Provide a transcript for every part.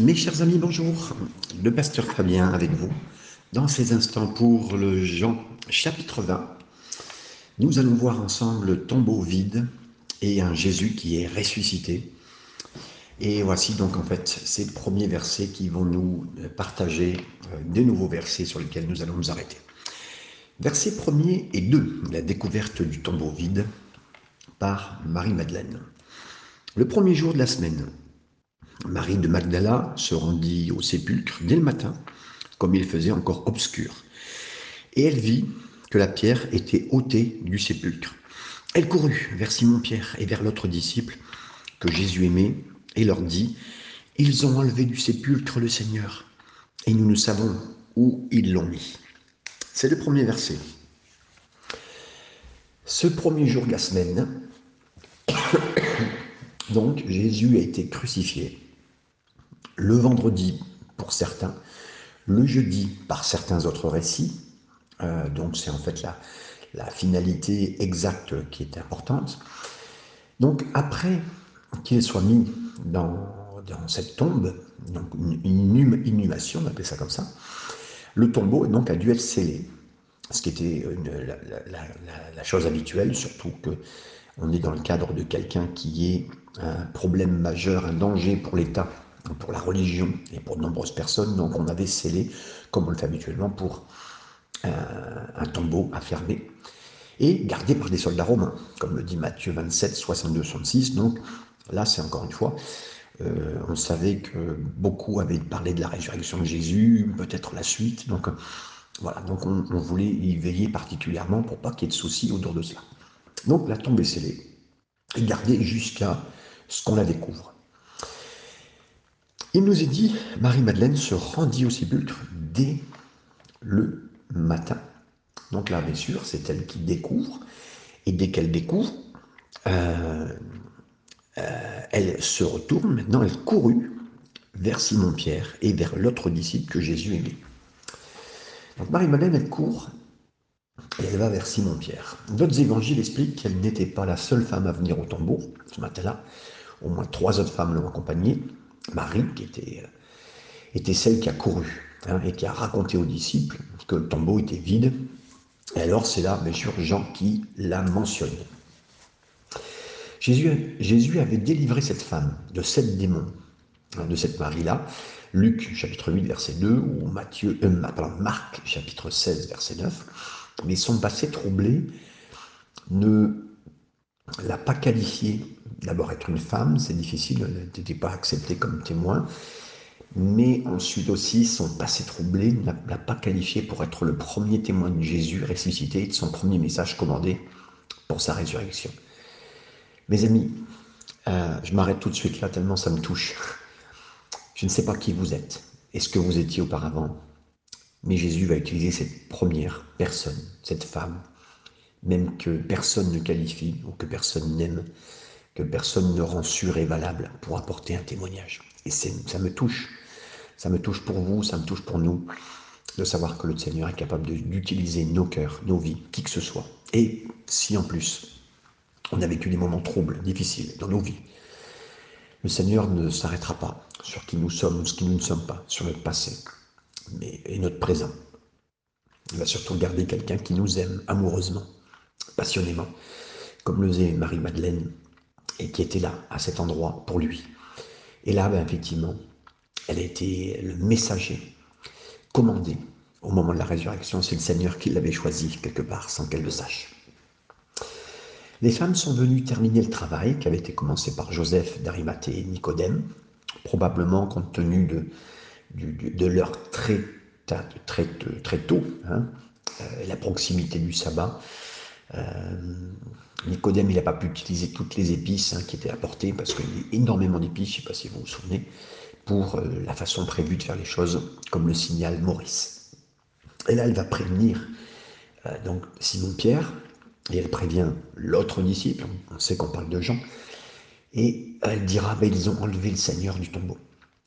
Mes chers amis, bonjour. Le pasteur Fabien avec vous. Dans ces instants pour le Jean chapitre 20, nous allons voir ensemble le tombeau vide et un Jésus qui est ressuscité. Et voici donc en fait ces premiers versets qui vont nous partager euh, des nouveaux versets sur lesquels nous allons nous arrêter. Verset 1er et 2, la découverte du tombeau vide par Marie-Madeleine. Le premier jour de la semaine, Marie de Magdala se rendit au sépulcre dès le matin, comme il faisait encore obscur. Et elle vit que la pierre était ôtée du sépulcre. Elle courut vers Simon-Pierre et vers l'autre disciple que Jésus aimait et leur dit, Ils ont enlevé du sépulcre le Seigneur, et nous ne savons où ils l'ont mis. C'est le premier verset. Ce premier jour de la semaine, donc Jésus a été crucifié le vendredi pour certains, le jeudi par certains autres récits. Euh, donc c'est en fait la, finalité exacte qui est importante. Donc après qu'il soit mis dans, cette tombe, donc une, inhumation, on appelle ça comme ça, le tombeau donc a dû être scellé, ce qui était la, chose habituelle, surtout que on est dans le cadre de quelqu'un qui est un problème majeur, un danger pour l'État pour la religion et pour de nombreuses personnes. Donc on avait scellé, comme on le fait habituellement, pour un, tombeau à fermer et gardé par des soldats romains, comme le dit Matthieu 27, 62, 66. Donc là, c'est encore une fois, euh, on savait que beaucoup avaient parlé de la résurrection de Jésus, peut-être la suite. Donc voilà, donc on, on, voulait y veiller particulièrement pour pas qu'il y ait de soucis autour de cela. Donc la tombe est scellée et gardée jusqu'à ce qu'on la découvre. Il nous est dit, Marie-Madeleine se rendit au sépulcre dès le matin. Donc là, bien sûr, c'est elle qui découvre. Et dès qu'elle découvre, euh, euh, elle se retourne. Maintenant, elle courut vers Simon-Pierre et vers l'autre disciple que Jésus aimait. Donc Marie-Madeleine, elle court et elle va vers Simon-Pierre. D'autres évangiles expliquent qu'elle n'était pas la seule femme à venir au tombeau ce matin-là. Au moins trois autres femmes l'ont accompagnée. Marie, qui était, euh, était celle qui a couru hein, et qui a raconté aux disciples que le tombeau était vide. Et alors c'est là, bien sûr, Jean qui la mentionne. Jésus, Jésus avait délivré cette femme de sept démons, hein, de cette Marie-là. Luc chapitre 8 verset 2 ou Matthieu, euh, Marc chapitre 16 verset 9. Mais son passé troublé ne l'a pas qualifiée. D'abord, être une femme, c'est difficile, elle n'était pas acceptée comme témoin. Mais ensuite aussi, son passé troublé ne l'a pas qualifiée pour être le premier témoin de Jésus ressuscité et de son premier message commandé pour sa résurrection. Mes amis, euh, je m'arrête tout de suite là tellement ça me touche. Je ne sais pas qui vous êtes et ce que vous étiez auparavant, mais Jésus va utiliser cette première personne, cette femme, même que personne ne qualifie ou que personne n'aime, que personne ne rend sûr et valable pour apporter un témoignage. Et ça me touche. Ça me touche pour vous, ça me touche pour nous, de savoir que le Seigneur est capable d'utiliser nos cœurs, nos vies, qui que ce soit. Et si en plus on a vécu des moments troubles, difficiles dans nos vies, le Seigneur ne s'arrêtera pas sur qui nous sommes ou ce qui nous ne sommes pas, sur notre passé mais, et notre présent. Il va surtout garder quelqu'un qui nous aime amoureusement passionnément, comme le faisait Marie-Madeleine, et qui était là, à cet endroit, pour lui. Et là, ben, effectivement, elle a été le messager commandé au moment de la résurrection. C'est le Seigneur qui l'avait choisi quelque part, sans qu'elle le sache. Les femmes sont venues terminer le travail qui avait été commencé par Joseph d'Arimathée et Nicodème, probablement compte tenu de, leur très, très, très tôt, hein, euh, la proximité du sabbat, Nicodème, il n'a pas pu utiliser toutes les épices hein, qui étaient apportées parce qu'il y a énormément d'épices, je ne sais pas si vous vous souvenez, pour euh, la façon prévue de faire les choses, comme le signal Maurice. Et là, elle va prévenir euh, donc Simon-Pierre, et elle prévient l'autre disciple, on sait qu'on parle de Jean, et elle dira, ben, ils ont enlevé le Seigneur du tombeau.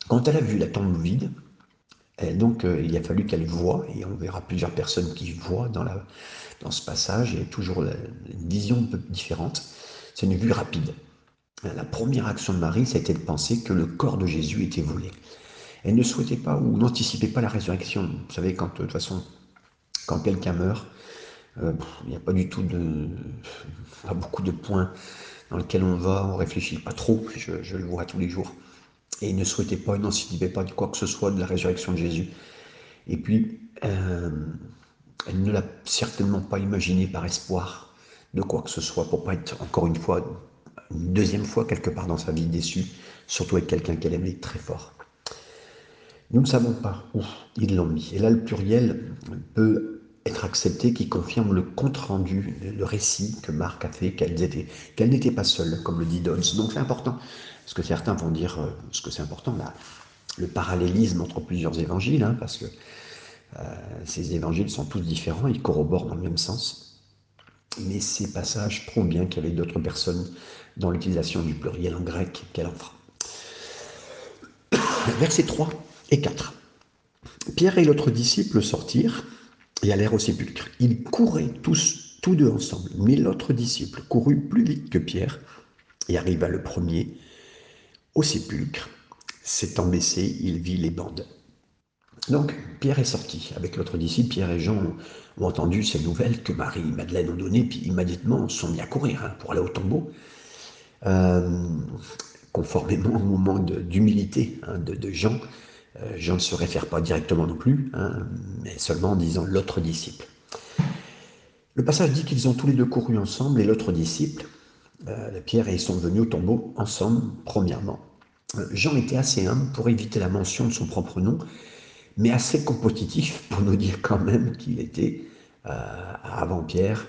Quand elle a vu la tombe vide, donc euh, il a fallu qu'elle voie, et on verra plusieurs personnes qui voient dans, ce passage, et toujours une vision un peu différente. C'est une vue rapide. La première action de Marie, ça a été de penser que le corps de Jésus était volé. Elle ne souhaitait pas ou n'anticipait pas la résurrection. Vous savez, quand de toute façon, quand quelqu'un meurt, euh, il n'y a pas du tout de, pas beaucoup de points dans lesquels on va, on réfléchit pas trop. Je, le vois tous les jours. Et ne souhaitait pas, il n'anticipait pas de quoi que ce soit de la résurrection de Jésus. Et puis, euh, elle ne l'a certainement pas imaginé par espoir de quoi que ce soit pour pas être encore une fois, une deuxième fois quelque part dans sa vie déçue, surtout avec quelqu'un qu'elle aimait très fort. Nous ne savons pas où ils l'ont mis. Et là, le pluriel peut être accepté qui confirme le compte-rendu, le récit que Marc a fait, qu'elle n'était pas seule, comme le dit Dons. Donc c'est important, parce que certains vont dire, euh, ce que c'est important, là, le parallélisme entre plusieurs évangiles, hein, parce que euh, ces évangiles sont tous différents, ils corroborent dans le même sens. Mais ces passages prouvent bien qu'il y avait d'autres personnes dans l'utilisation du pluriel en grec qu'elle en fera. Versets 3 et 4. Pierre et l'autre disciple sortirent et allèrent au sépulcre. Ils couraient tous, tous deux ensemble, mais l'autre disciple courut plus vite que Pierre et arriva le premier au sépulcre. S'étant baissé, il vit les bandes. Donc, Pierre est sorti avec l'autre disciple. Pierre et Jean ont entendu ces nouvelles que Marie et Madeleine ont données, puis immédiatement sont mis à courir hein, pour aller au tombeau. Euh, conformément au moment d'humilité hein, de, Jean, Jean ne se réfère pas directement non plus, hein, mais seulement en disant l'autre disciple. Le passage dit qu'ils ont tous les deux couru ensemble et l'autre disciple, euh, Pierre, et ils sont venus au tombeau ensemble, premièrement. Jean était assez humble pour éviter la mention de son propre nom, mais assez compétitif pour nous dire quand même qu'il était euh, avant Pierre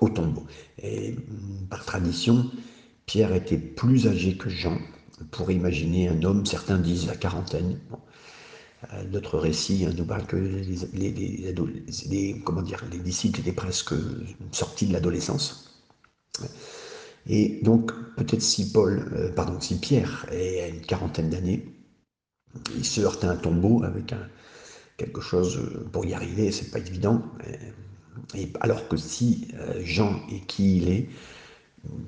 au tombeau. Et par tradition, Pierre était plus âgé que Jean. Pour imaginer un homme, certains disent la quarantaine. Euh, d'autres récits hein, nous parlent que les, comment dire, les disciples étaient presque sortis de l'adolescence. Et donc, peut-être si Paul, euh, pardon, si Pierre est à une quarantaine d'années, il se heurte à un tombeau avec quelque chose pour y arriver, c'est pas évident. Alors que si euh, Jean est qui il est,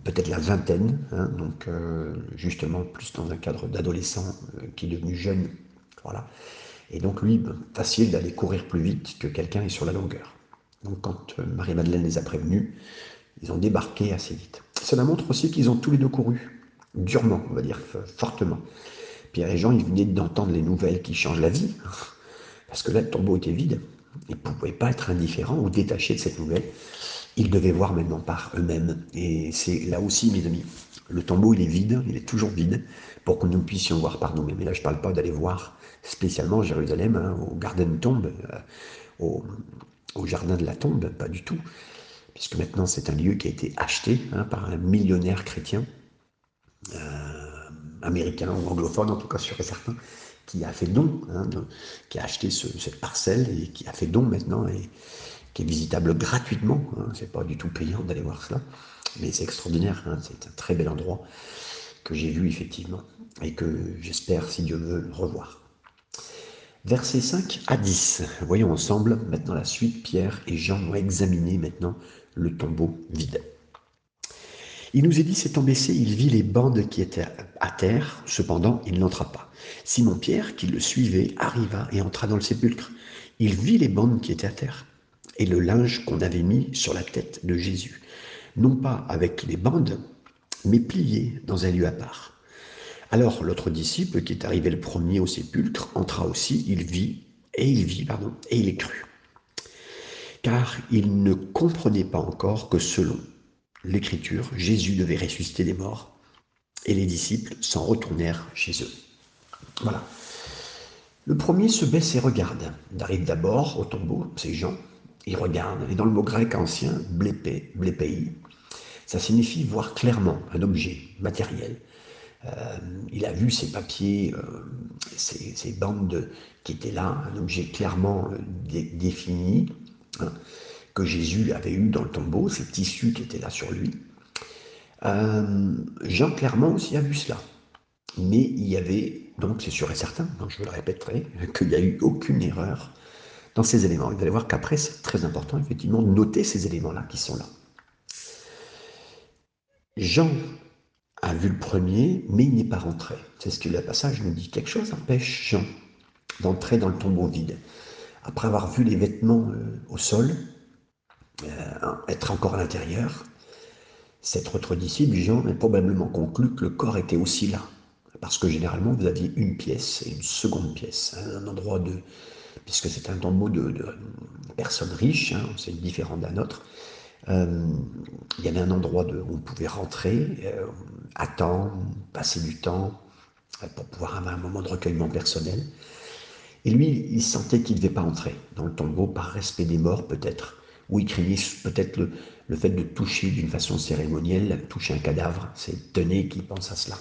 peut-être la vingtaine, hein, donc euh, justement plus dans un cadre d'adolescent euh, qui est devenu jeune, voilà. Et donc lui, ben, facile d'aller courir plus vite que quelqu'un est sur la longueur. Donc quand Marie-Madeleine les a prévenus, ils ont débarqué assez vite. Cela montre aussi qu'ils ont tous les deux couru, durement, on va dire, fortement. Pierre et Jean, ils venaient d'entendre les nouvelles qui changent la vie, parce que là, le tombeau était vide. Ils ne pouvaient pas être indifférents ou détachés de cette nouvelle. Ils devaient voir maintenant par eux-mêmes. Et c'est là aussi, mes amis, le tombeau, il est vide, il est toujours vide, pour que nous puissions voir par nous-mêmes. Et là, je ne parle pas d'aller voir spécialement Jérusalem, hein, au Garden Tombe, euh, au, Jardin de la Tombe, pas du tout. Puisque maintenant, c'est un lieu qui a été acheté hein, par un millionnaire chrétien. Euh, américain ou anglophone, en tout cas sûr et certain, qui a fait don, hein, qui a acheté cette parcelle et qui a fait don maintenant et qui est visitable gratuitement. C'est pas du tout payant d'aller voir cela, mais c'est extraordinaire. C'est un très bel endroit que j'ai vu effectivement et que j'espère, si Dieu veut, revoir. Versets 5 à 10. Voyons ensemble maintenant la suite. Pierre et Jean vont examiner maintenant le tombeau vide. Il nous est dit, s'étant baissé, il vit les bandes qui étaient à terre, cependant il n'entra pas. Simon-Pierre, qui le suivait, arriva et entra dans le sépulcre. Il vit les bandes qui étaient à terre et le linge qu'on avait mis sur la tête de Jésus, non pas avec les bandes, mais plié dans un lieu à part. Alors l'autre disciple, qui est arrivé le premier au sépulcre, entra aussi, il vit, et il vit, pardon, et il est cru. Car il ne comprenait pas encore que selon l'Écriture, Jésus devait ressusciter des morts, et les disciples s'en retournèrent chez eux. Voilà. Le premier se baisse et regarde. Il arrive d'abord au tombeau, c'est Jean, il regarde, et dans le mot grec ancien, blépé, blépei, ça signifie voir clairement un objet matériel. Euh, il a vu ces papiers, euh, ces, bandes qui étaient là, un objet clairement euh, défini. Hein que Jésus avait eu dans le tombeau, ces tissus qui étaient là sur lui. Euh, Jean clairement aussi a vu cela. Mais il y avait, donc c'est sûr et certain, donc je le répéterai, qu'il n'y a eu aucune erreur dans ces éléments. Vous allez voir qu'après, c'est très important, effectivement, de noter ces éléments-là qui sont là. Jean a vu le premier, mais il n'est pas rentré. C'est ce que le passage nous dit. Quelque chose empêche Jean d'entrer dans le tombeau vide. Après avoir vu les vêtements au sol, être encore à l'intérieur, cet autre disciple, Jean, a probablement conclu que le corps était aussi là. Parce que généralement, vous aviez une pièce et une seconde pièce, un endroit de. Puisque c'est un tombeau de, personnes riches, hein, c'est différent d'un autre. Euh, il y avait un endroit où on pouvait rentrer, euh, attendre, passer du temps, euh, pour pouvoir avoir un moment de recueillement personnel. Et lui, il sentait qu'il ne devait pas entrer dans le tombeau par respect des morts, peut-être, ou il craignait peut-être le, le fait de toucher d'une façon cérémonielle, toucher un cadavre, c'est Tenez qui pense à cela.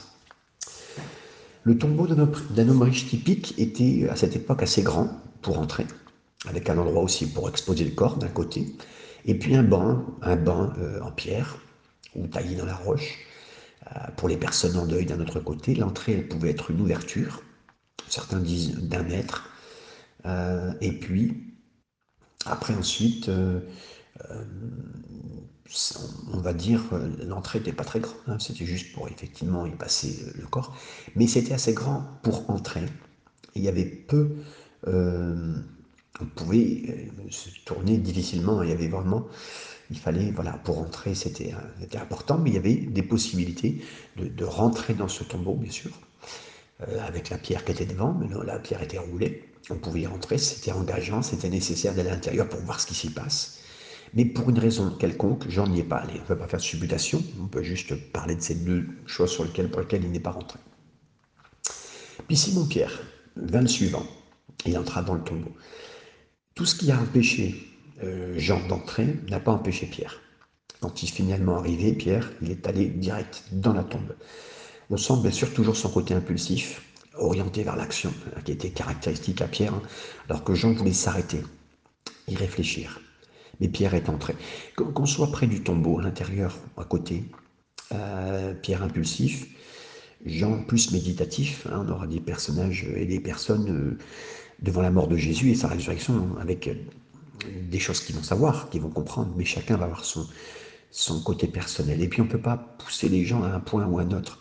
Le tombeau d'un homme riche typique était à cette époque assez grand pour entrer, avec un endroit aussi pour exposer le corps d'un côté, et puis un banc, un banc euh, en pierre ou taillé dans la roche. Euh, pour les personnes en deuil d'un autre côté, l'entrée pouvait être une ouverture, certains disent d'un mètre, euh, et puis après ensuite on va dire, l'entrée n'était pas très grande, hein. c'était juste pour effectivement y passer le corps, mais c'était assez grand pour entrer. Il y avait peu, on pouvait euh, se tourner difficilement, il y avait vraiment, il fallait, voilà, pour entrer c'était important, mais il y avait des possibilités de, rentrer dans ce tombeau, bien sûr, euh, avec la pierre qui était devant, mais la pierre était roulée, on pouvait y rentrer, c'était engageant, c'était nécessaire d'aller à l'intérieur pour voir ce qui s'y passe. Mais pour une raison quelconque, j'en n'y ai pas allé. On ne peut pas faire de supputation, on peut juste parler de ces deux choses sur lesquelles, pour lesquelles il n'est pas rentré. Puis Simon-Pierre vint le suivant, il entra dans le tombeau. Tout ce qui a empêché euh, Jean d'entrer n'a pas empêché Pierre. Quand il est finalement arrivé, Pierre, il est allé direct dans la tombe. On sent bien sûr toujours son côté impulsif, orienté vers l'action, hein, qui était caractéristique à Pierre, hein, alors que Jean voulait s'arrêter, y réfléchir. Mais Pierre est entré. Qu'on soit près du tombeau, à l'intérieur, à côté, euh, Pierre impulsif, Jean plus méditatif, hein, on aura des personnages et des personnes euh, devant la mort de Jésus et sa résurrection avec euh, des choses qu'ils vont savoir, qu'ils vont comprendre, mais chacun va avoir son, son côté personnel. Et puis on ne peut pas pousser les gens à un point ou à un autre.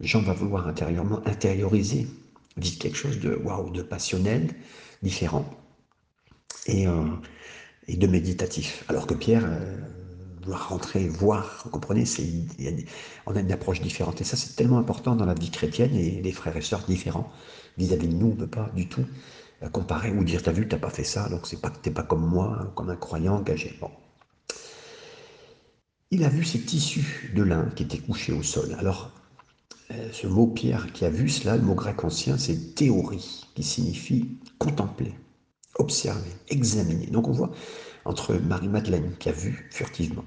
Jean va vouloir intérieurement intérioriser, vivre quelque chose de waouh, de passionnel, différent. Et et de méditatif. Alors que Pierre euh, doit rentrer, voir, vous comprenez, on a une approche différente. Et ça, c'est tellement important dans la vie chrétienne et les frères et sœurs différents vis-à-vis de nous, on ne peut pas du tout euh, comparer ou dire, t'as vu, t'as pas fait ça, donc c'est pas que t'es pas comme moi, hein, comme un croyant engagé. Bon. Il a vu ces tissus de lin qui étaient couchés au sol. Alors, euh, ce mot Pierre qui a vu cela, le mot grec ancien, c'est théorie, qui signifie contempler observer, examiner. Donc on voit entre Marie-Madeleine qui a vu furtivement,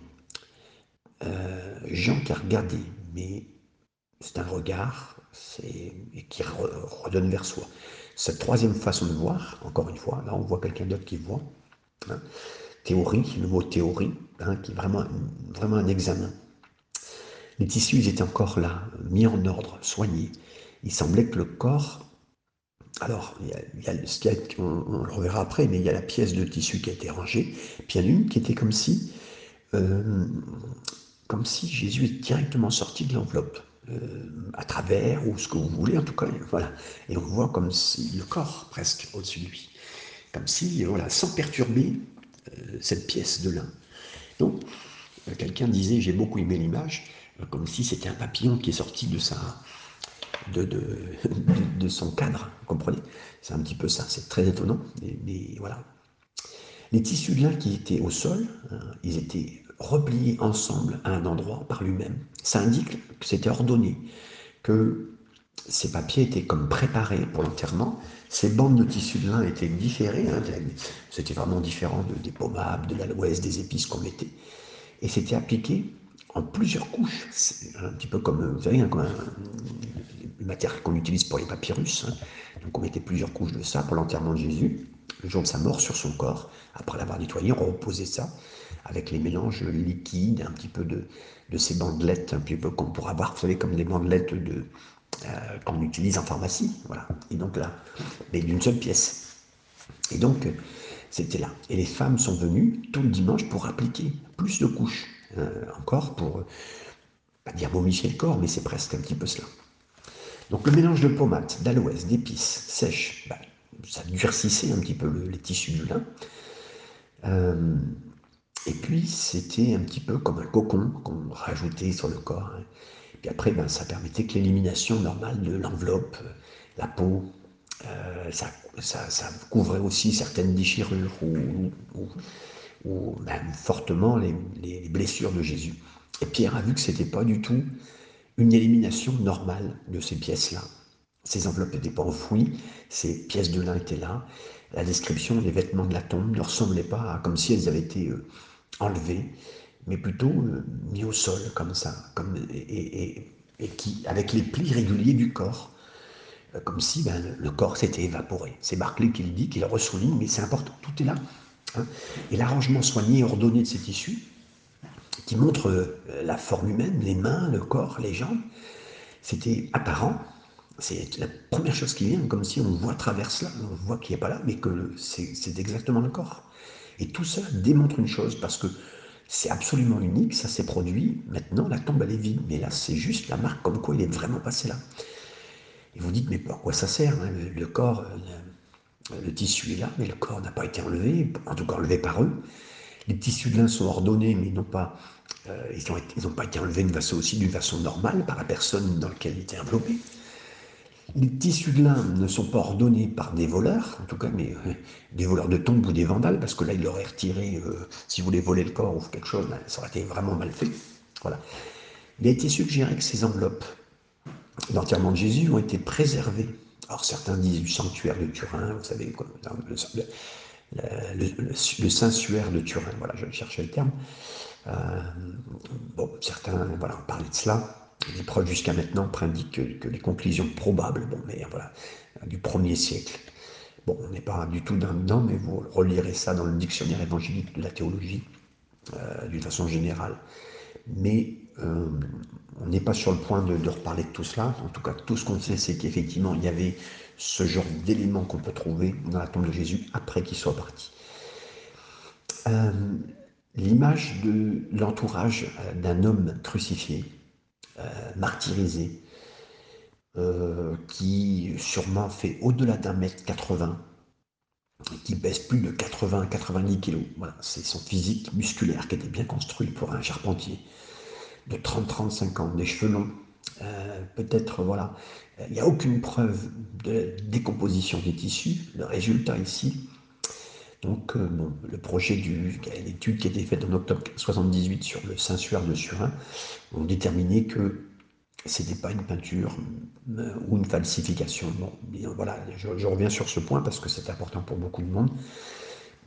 euh, Jean qui a regardé, mais c'est un regard qui redonne vers soi. Cette troisième façon de voir, encore une fois, là on voit quelqu'un d'autre qui voit. Hein. Théorie, le mot théorie, hein, qui est vraiment, vraiment un examen. Les tissus étaient encore là, mis en ordre, soignés. Il semblait que le corps alors, il y a, ce on, le reverra après, mais il y a la pièce de tissu qui a été rangée, puis il y en a une qui était comme si, euh, comme si Jésus est directement sorti de l'enveloppe, euh, à travers, ou ce que vous voulez en tout cas, voilà. Et on voit comme si le corps presque au-dessus de lui, comme si, voilà, sans perturber euh, cette pièce de lin. Donc, quelqu'un disait, j'ai beaucoup aimé l'image, comme si c'était un papillon qui est sorti de sa, de, de, son cadre, vous comprenez? C'est un petit peu ça, c'est très étonnant, mais, voilà. Les tissus de lin qui étaient au sol, hein, ils étaient repliés ensemble à un endroit par lui-même. Ça indique que c'était ordonné, que ces papiers étaient comme préparés pour l'enterrement. Ces bandes de tissus de lin étaient différées, hein, c'était vraiment différent des pommades, de l'aloès, des épices qu'on mettait. Et c'était appliqué en plusieurs couches. Un petit peu comme, vous savez, comme un, matériel qu'on utilise pour les papyrus. Hein. Donc on mettait plusieurs couches de ça pour l'enterrement de Jésus, de sa mort sur son corps. Après l'avoir nettoyé, on reposait ça avec les mélanges liquides, un petit peu de, de ces bandelettes, un petit peu qu'on pourra voir, vous savez, comme les bandelettes de, euh, qu'on utilise en pharmacie. Voilà. Et donc là, mais d'une seule pièce. Et donc, c'était là. Et les femmes sont venues tout le dimanche pour appliquer plus de couches. Euh, encore pour, pas dire momifier le corps, mais c'est presque un petit peu cela. Donc le mélange de pommade, d'aloès, d'épices sèches, bah, ça durcissait un petit peu les tissus du lin. Euh, et puis c'était un petit peu comme un cocon qu'on rajoutait sur le corps. Hein. Et puis après, ben, ça permettait que l'élimination normale de l'enveloppe, la peau, euh, ça, couvrait aussi certaines déchirures ou, même fortement les, les, blessures de Jésus. Et Pierre a vu que ce n'était pas du tout une élimination normale de ces pièces-là. Ces enveloppes n'étaient pas enfouies, ces pièces de lin étaient là. La description des vêtements de la tombe ne ressemblait pas comme si elles avaient été euh, enlevées, mais plutôt euh, mis au sol comme ça, comme, et, qui, avec les plis réguliers du corps, euh, comme si ben, le, corps s'était évaporé. C'est Barclay qui le dit, qui le ressouligne, mais c'est important, tout est là. Hein. Et l'arrangement soigné et ordonné de ces tissus, qui montre la forme humaine, les mains, le corps, les jambes, c'était apparent, c'est la première chose qui vient, comme si on voit travers cela, on voit qu'il n'est pas là, mais que c'est exactement le corps. Et tout ça démontre une chose, parce que c'est absolument unique, ça s'est produit, maintenant la tombe elle est vide, mais là c'est juste la marque comme quoi il est vraiment passé là. Et vous dites, mais pourquoi ça sert hein, le, corps, le, tissu est là, mais le corps n'a pas été enlevé, en tout cas enlevé par eux. Les tissus de lin sont ordonnés, mais non pas, euh, ils n'ont pas été enlevés d'une façon aussi d'une façon normale par la personne dans laquelle ils étaient enveloppés. Les tissus de lin ne sont pas ordonnés par des voleurs, en tout cas, mais euh, des voleurs de tombes ou des vandales, parce que là, il aurait retiré, euh, si vous voler le corps ou quelque chose, ben, ça aurait été vraiment mal fait. Voilà. Il a été suggéré que ces enveloppes d'enterrement de Jésus ont été préservées. Alors certains disent du sanctuaire de Turin, vous savez, le, le, Saint-Suaire de Turin, voilà, je cherchais le terme. Euh, bon, certains voilà, parlaient de cela. Les preuves jusqu'à maintenant prédiquent que, les conclusions probables, bon, mais voilà, du premier siècle. Bon, on n'est pas du tout dedans, mais vous relirez ça dans le dictionnaire évangélique de la théologie, euh, d'une façon générale. Mais euh, on n'est pas sur le point de, reparler de tout cela. En tout cas, tout ce qu'on sait, c'est qu'effectivement, il y avait ce genre d'éléments qu'on peut trouver dans la tombe de Jésus après qu'il soit parti. Euh, l'image de l'entourage d'un homme crucifié, martyrisé, euh, qui sûrement fait au-delà d'un mètre 80, qui pèse plus de 80-90 kilos. Voilà, c'est son physique musculaire qui était bien construit pour un charpentier de 30-35 ans, des cheveux longs, euh, peut-être, voilà, il n'y a aucune preuve de décomposition des tissus. Le résultat ici, donc, bon, le projet du, l'étude qui a été faite en octobre 78 sur le Saint-Suaire de Surin ont déterminé que c'était pas une peinture euh, ou une falsification. Bon, voilà, je, reviens sur ce point parce que c'est important pour beaucoup de monde.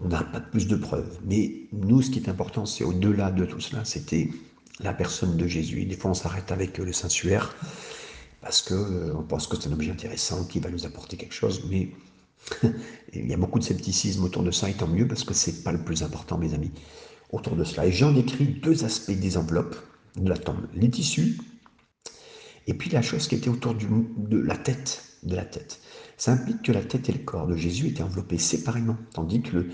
On n'a pas plus de preuves. Mais nous, ce qui est important, c'est au-delà de tout cela, c'était la personne de Jésus. des fois, on s'arrête avec le Saint-Suaire parce qu'on euh, pense que c'est un objet intéressant qui va nous apporter quelque chose, mais il y a beaucoup de scepticisme autour de ça, et tant mieux, parce que c'est pas le plus important, mes amis, autour de cela. Et Jean décrit deux aspects des enveloppes de la tombe les tissus, et puis la chose qui était autour de la tête. De la tête. Ça implique que la tête et le corps de Jésus étaient enveloppés séparément, tandis que le,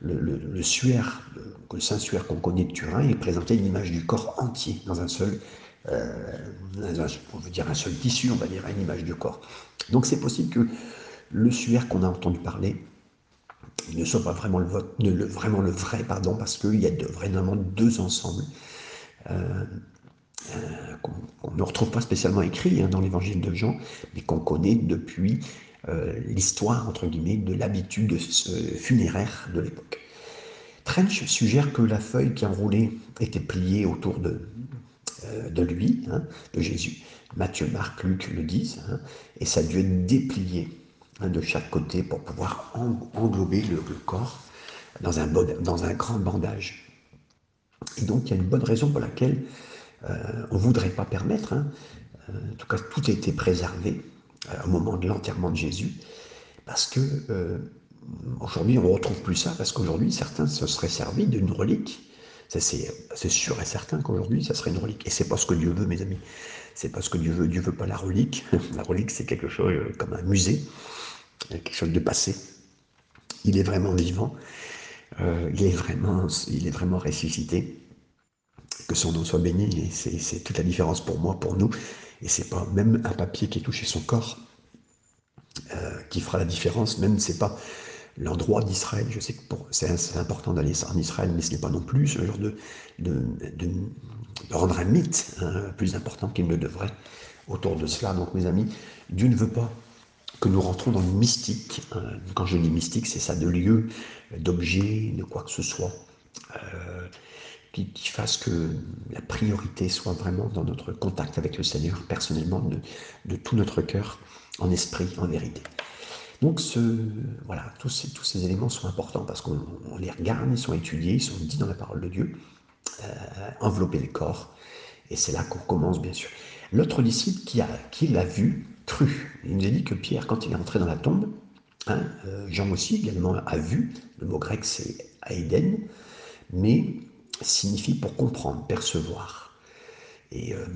le, le, suaire, qu'on connaît de Turin, il présentait l'image du corps entier dans un seul, euh, on veut dire un seul tissu, on va dire une image du corps. Donc c'est possible que le suaire qu'on a entendu parler ne soit pas vraiment le, vrai, pardon, parce qu'il y a vraiment deux ensembles euh, euh, qu'on ne retrouve pas spécialement écrits hein, dans l'évangile de Jean, mais qu'on connaît depuis euh, l'histoire, entre guillemets, de l'habitude funéraire de l'époque. Trench suggère que la feuille qui enroulait était pliée autour de, de lui, hein, de Jésus. Matthieu, Marc, Luc le disent, hein, et ça a dû être déplié de chaque côté pour pouvoir englober le, corps dans un, dans un grand bandage. Et donc il y a une bonne raison pour laquelle euh, on ne voudrait pas permettre, hein, euh, en tout cas tout a été préservé euh, au moment de l'enterrement de Jésus, parce que aujourd'hui on ne retrouve plus ça, parce qu'aujourd'hui certains se seraient servis d'une relique. C'est sûr et certain qu'aujourd'hui ça serait une relique. Et c'est pas ce que Dieu veut, mes amis. C'est pas ce que Dieu veut. Dieu veut pas la relique. La relique, c'est quelque chose comme un musée quelque chose de passé. Il est vraiment vivant, euh, il, est vraiment, ressuscité. Que son nom soit béni, c'est toute la différence pour moi, pour nous, Et c'est pas même un papier qui est touché son corps euh, qui fera la différence, même c'est pas l'endroit d'Israël. Je sais que c'est important d'aller en Israël, mais ce n'est pas non plus ce genre de, rendre un mythe hein, plus important qu'il ne devrait autour de cela. Donc mes amis, Dieu ne veut pas que nous rentrons dans le mystique. Hein. Quand je dis mystique, c'est ça, de lieu, d'objet, de quoi que ce soit, euh, qui, fasse que la priorité soit vraiment dans notre contact avec le Seigneur, personnellement, de, tout notre cœur, en esprit, en vérité. Donc ce, voilà, tous ces, tous ces éléments sont importants parce qu'on les regarde, ils sont étudiés, ils sont dits dans la parole de Dieu, euh, envelopper le corps, et c'est là qu'on commence bien sûr. L'autre disciple qui, a, qui l'a vu, cru. Il nous a dit que Pierre, quand il est entré dans la tombe, hein, euh, Jean aussi également a vu, le mot grec c'est aiden, mais signifie pour comprendre, percevoir et, euh,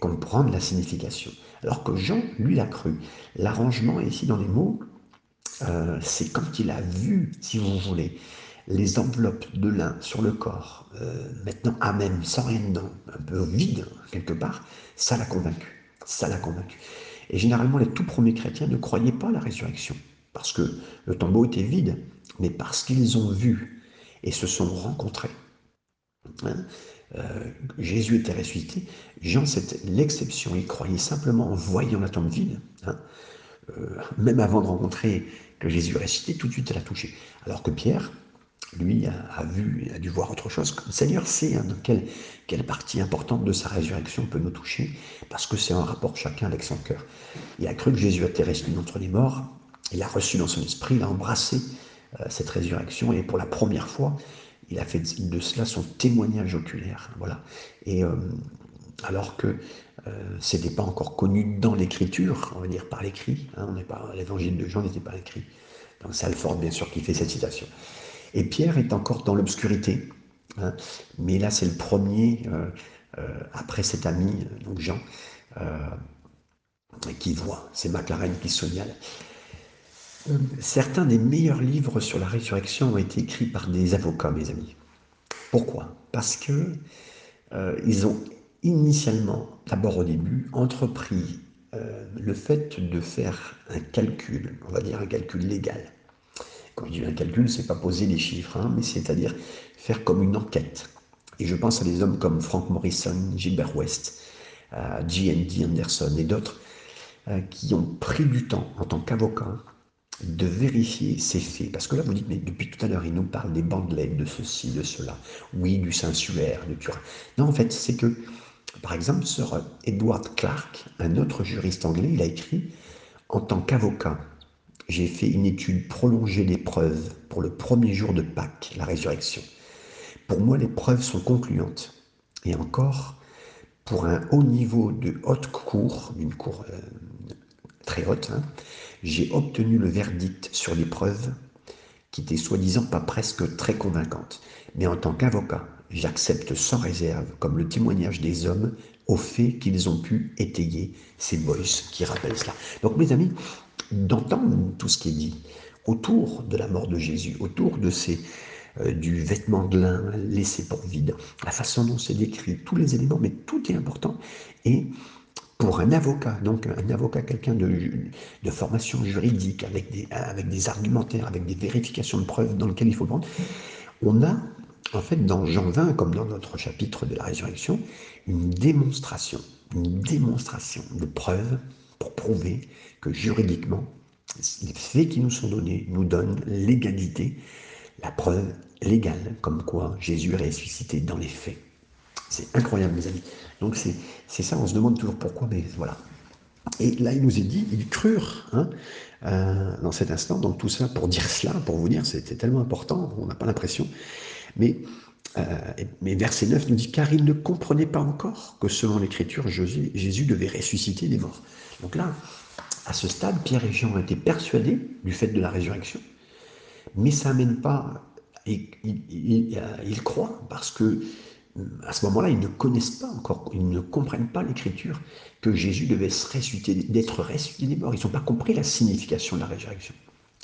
comprendre la signification. Alors que Jean, lui, l'a cru. L'arrangement ici dans les mots, euh, c'est quand il a vu, si vous voulez, les enveloppes de lin sur le corps, maintenant à même, sans rien dedans, un peu vide quelque part, ça l'a convaincu. Ça l'a convaincu. Et généralement, les tout premiers chrétiens ne croyaient pas à la résurrection, parce que le tombeau était vide, mais parce qu'ils ont vu et se sont rencontrés. Hein? Euh, Jésus était ressuscité. Jean, c'était l'exception. Il croyait simplement en voyant la tombe vide. Hein? Euh, même avant de rencontrer que Jésus est tout de suite, elle a touché. Alors que Pierre, lui a, vu, a dû voir autre chose. Le Seigneur sait hein, quelle, partie importante de sa résurrection peut nous toucher, parce que c'est un rapport chacun avec son cœur. Il a cru que Jésus était ressuscité entre les morts, il a reçu dans son esprit, il a embrassé euh, cette résurrection, et pour la première fois, il a fait de cela son témoignage oculaire. Voilà. Et euh, alors que euh, ce n'était pas encore connu dans l'écriture, on va dire par l'écrit, hein, l'évangile de Jean n'était pas écrit. Donc c'est Alford, bien sûr, qui fait cette citation. Et Pierre est encore dans l'obscurité. Hein. mais là, c'est le premier, euh, euh, après cet ami, donc Jean, qui voit. C'est McLaren qui signale. Certains des meilleurs livres sur la résurrection ont été écrits par des avocats, mes amis. Pourquoi? Parce que ils ont initialement, d'abord au début, entrepris le fait de faire un calcul, on va dire un calcul légal, quand je dis un calcul, c'est pas poser des chiffres, hein, mais c'est-à-dire faire comme une enquête. Et je pense à des hommes comme Frank Morrison, Gilbert West, euh, G.N.D. Anderson et d'autres euh, qui ont pris du temps en tant qu'avocats de vérifier ces faits. Parce que là, vous dites, mais depuis tout à l'heure, il nous parle des bandelettes, de ceci, de cela. Oui, du sensuaire, de Turin. Non, en fait, c'est que, par exemple, Sir Edward Clark, un autre juriste anglais, il a écrit en tant qu'avocat j'ai fait une étude prolongée des preuves pour le premier jour de Pâques, la résurrection. Pour moi, les preuves sont concluantes. Et encore, pour un haut niveau de haute cour, une cour euh, très haute, hein, j'ai obtenu le verdict sur les preuves qui étaient soi-disant pas presque très convaincantes. Mais en tant qu'avocat, j'accepte sans réserve comme le témoignage des hommes au fait qu'ils ont pu étayer ces boys qui rappellent cela. Donc mes amis, d'entendre tout ce qui est dit autour de la mort de Jésus, autour de ces, euh, du vêtement de lin laissé pour vide, la façon dont c'est décrit, tous les éléments, mais tout est important. Et pour un avocat, donc un avocat, quelqu'un de, de, formation juridique, avec des, avec des argumentaires, avec des vérifications de preuves dans lesquelles il faut prendre, on a, en fait, dans Jean 20, comme dans notre chapitre de la résurrection, une démonstration, une démonstration de preuves pour prouver que juridiquement, les faits qui nous sont donnés nous donnent l'égalité, la preuve légale, comme quoi Jésus est ressuscité dans les faits. C'est incroyable, mes amis. Donc c'est ça, on se demande toujours pourquoi, mais voilà. Et là, il nous est dit, ils crurent hein, euh, dans cet instant. Donc tout ça pour dire cela, pour vous dire, c'était tellement important, on n'a pas l'impression. Mais, euh, mais verset 9 nous dit, car ils ne comprenaient pas encore que selon l'Écriture, Jésus, Jésus devait ressusciter des morts. Donc là, à ce stade, Pierre et Jean ont été persuadés du fait de la résurrection, mais ça n'amène pas, ils, ils, croient, parce que à ce moment-là, ils ne connaissent pas encore, ils ne comprennent pas l'écriture que Jésus devait se ressusciter, d'être ressuscité des morts. Ils n'ont pas compris la signification de la résurrection.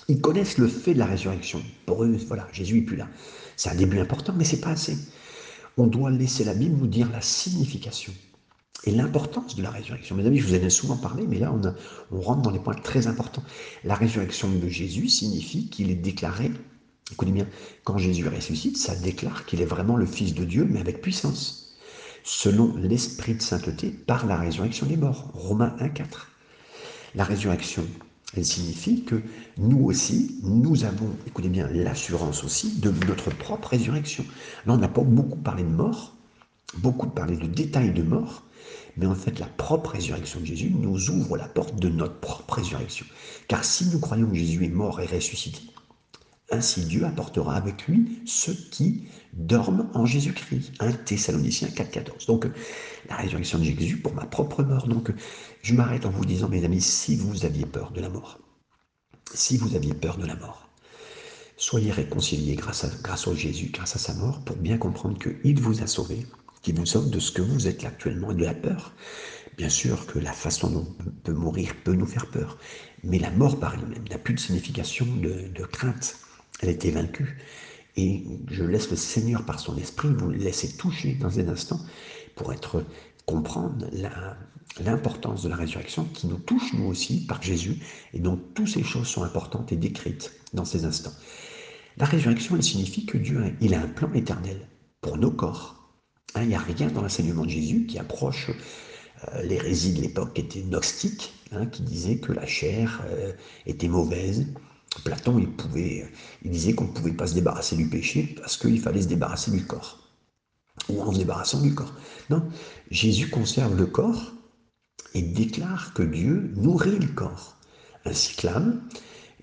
Ils connaissent le fait de la résurrection. Pour eux, voilà, Jésus n'est plus là. C'est un début important, mais c'est pas assez. On doit laisser la Bible nous dire la signification. et l'importance de la résurrection. Mes amis, je vous en ai souvent parlé, mais là, on, rentre dans les points très importants. La résurrection de Jésus signifie qu'il est déclaré, écoutez bien, quand Jésus ressuscite, ça déclare qu'il est vraiment le Fils de Dieu, mais avec puissance, selon l'Esprit de sainteté, par la résurrection des morts. Romains 1, 4. La résurrection, elle signifie que nous aussi, nous avons, écoutez bien, l'assurance aussi de notre propre résurrection. Là, on n'a pas beaucoup parlé de mort, beaucoup parlé de détails de mort, mais en fait, la propre résurrection de Jésus nous ouvre la porte de notre propre résurrection. Car si nous croyons que Jésus est mort et ressuscité, ainsi Dieu apportera avec lui ceux qui dorment en Jésus-Christ. 1 Thessaloniciens 4,14. Donc, la résurrection de Jésus pour ma propre mort. Donc, je m'arrête en vous disant, mes amis, si vous aviez peur de la mort, si vous aviez peur de la mort, soyez réconciliés grâce à, à Jésus, grâce à sa mort, pour bien comprendre qu'il vous a sauvé, qui vous sauve de ce que vous êtes actuellement et de la peur. Bien sûr que la façon dont on peut mourir peut nous faire peur, mais la mort par elle-même n'a plus de signification de, crainte. Elle a été vaincue. Et je laisse le Seigneur par son esprit vous laisser toucher dans un instant pour être comprendre l'importance de la résurrection qui nous touche nous aussi par Jésus. Et donc toutes ces choses sont importantes et décrites dans ces instants. La résurrection, elle signifie que Dieu il a un plan éternel pour nos corps Hein, il n'y a rien dans l'enseignement de Jésus qui approche euh, l'hérésie de l'époque qui était gnostique, hein, qui disait que la chair euh, était mauvaise. Platon, il, disait qu'on ne pouvait pas se débarrasser du péché parce qu'il fallait se débarrasser du corps. Ou en se débarrassant du corps. Non, Jésus conserve le corps et déclare que Dieu nourrit le corps, ainsi que l'âme,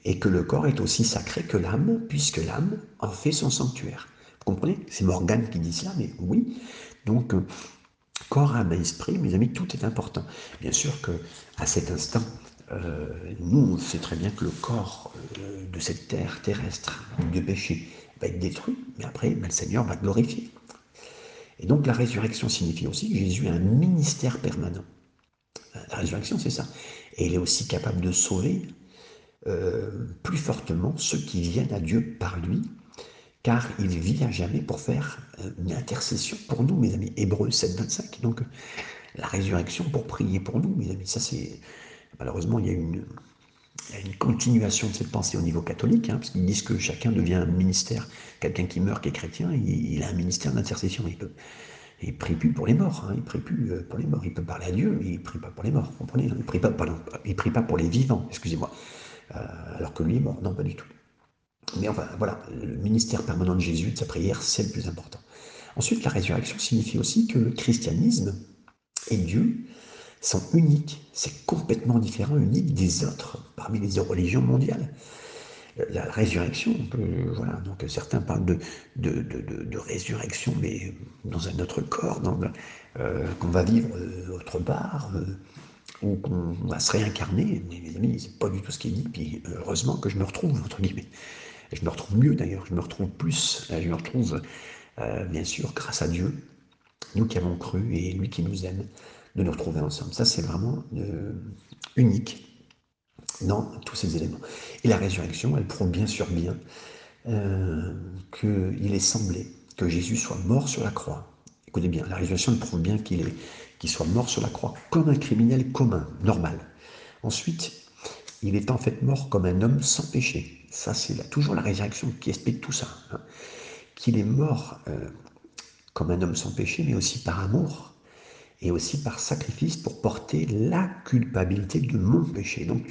et que le corps est aussi sacré que l'âme, puisque l'âme en fait son sanctuaire. Vous comprenez? C'est Morgane qui dit cela, mais oui. Donc, euh, corps, âme et esprit, mes amis, tout est important. Bien sûr que à cet instant, euh, nous, on sait très bien que le corps euh, de cette terre terrestre de péché va être détruit, mais après, ben, le Seigneur va glorifier. Et donc la résurrection signifie aussi que Jésus a un ministère permanent. La résurrection, c'est ça. Et il est aussi capable de sauver plus fortement ceux qui viennent à Dieu par lui car il vit à jamais pour faire euh, une intercession pour nous, mes amis. Hébreu 7, 25. Donc, la résurrection pour prier pour nous, mes amis. Ça, c'est. Malheureusement, il y a une, continuation de cette pensée au niveau catholique, hein, parce qu'ils disent que chacun devient un ministère. Quelqu'un qui meurt, qui est chrétien, il, a un ministère d'intercession. Il peut. Prie plus pour les morts, hein, il prie plus euh, pour les morts. Il peut parler à Dieu, mais il prie pas pour les morts. Comprenez Il prie pas, il prie pas pour les vivants, excusez-moi. Euh, alors que lui est mort, non, pas du tout. Mais enfin, voilà, le ministère permanent de Jésus, de sa prière, c'est le plus important. Ensuite, la résurrection signifie aussi que le christianisme et Dieu sont uniques. C'est complètement différent, unique des autres, parmi les religions mondiales. La résurrection, voilà, donc certains parlent de, de, résurrection, mais dans un autre corps, euh, qu'on va vivre euh, autre part, euh, ou qu'on va se réincarner. Mais mes amis, c'est pas du tout ce qui est dit, puis heureusement que je me retrouve, entre guillemets je me retrouve mieux d'ailleurs, je me retrouve plus, je me retrouve euh, bien sûr grâce à Dieu, nous qui avons cru et lui qui nous aime, de nous retrouver ensemble. Ça c'est vraiment euh, unique dans tous ces éléments. Et la résurrection, elle prouve bien sûr bien euh, qu'il est semblé que Jésus soit mort sur la croix. Écoutez bien, la résurrection elle prouve bien qu'il est qu'il soit mort sur la croix comme un criminel commun, normal. Ensuite, il est en fait mort comme un homme sans péché. Ça, c'est toujours la résurrection qui explique tout ça. Hein. Qu'il est mort euh, comme un homme sans péché, mais aussi par amour et aussi par sacrifice pour porter la culpabilité de mon péché. Donc,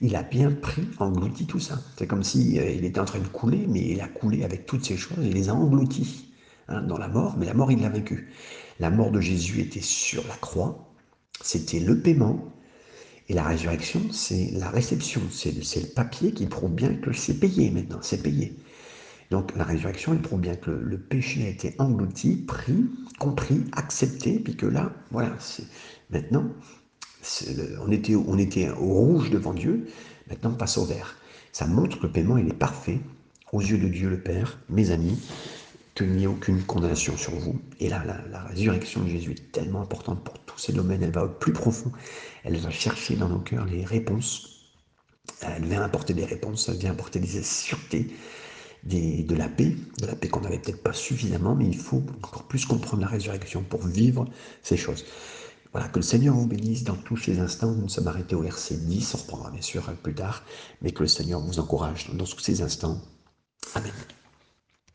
il a bien pris, englouti tout ça. C'est comme si, euh, il était en train de couler, mais il a coulé avec toutes ces choses, il les a engloutis hein, dans la mort, mais la mort, il l'a vaincu. La mort de Jésus était sur la croix, c'était le paiement, et la résurrection, c'est la réception, c'est le papier qui prouve bien que c'est payé maintenant, c'est payé. Donc la résurrection, elle prouve bien que le, péché a été englouti, pris, compris, accepté, puis que là, voilà, maintenant, on, était, au rouge devant Dieu, maintenant on passe au vert. Ça montre que le paiement, il est parfait aux yeux de Dieu le Père, mes amis, qu'il n'y ait aucune condamnation sur vous. Et là, la, résurrection de Jésus est tellement importante pour tous ces domaines, elle va au plus profond, elle va chercher dans nos cœurs les réponses, elle vient apporter des réponses, elle vient apporter des sûretés, de la paix, de la paix qu'on n'avait peut-être pas suffisamment, mais il faut encore plus comprendre la résurrection pour vivre ces choses. Voilà, que le Seigneur vous bénisse dans tous ces instants. Nous sommes arrêtés au verset 10, on reprendra bien sûr plus tard, mais que le Seigneur vous encourage dans tous ces instants. Amen.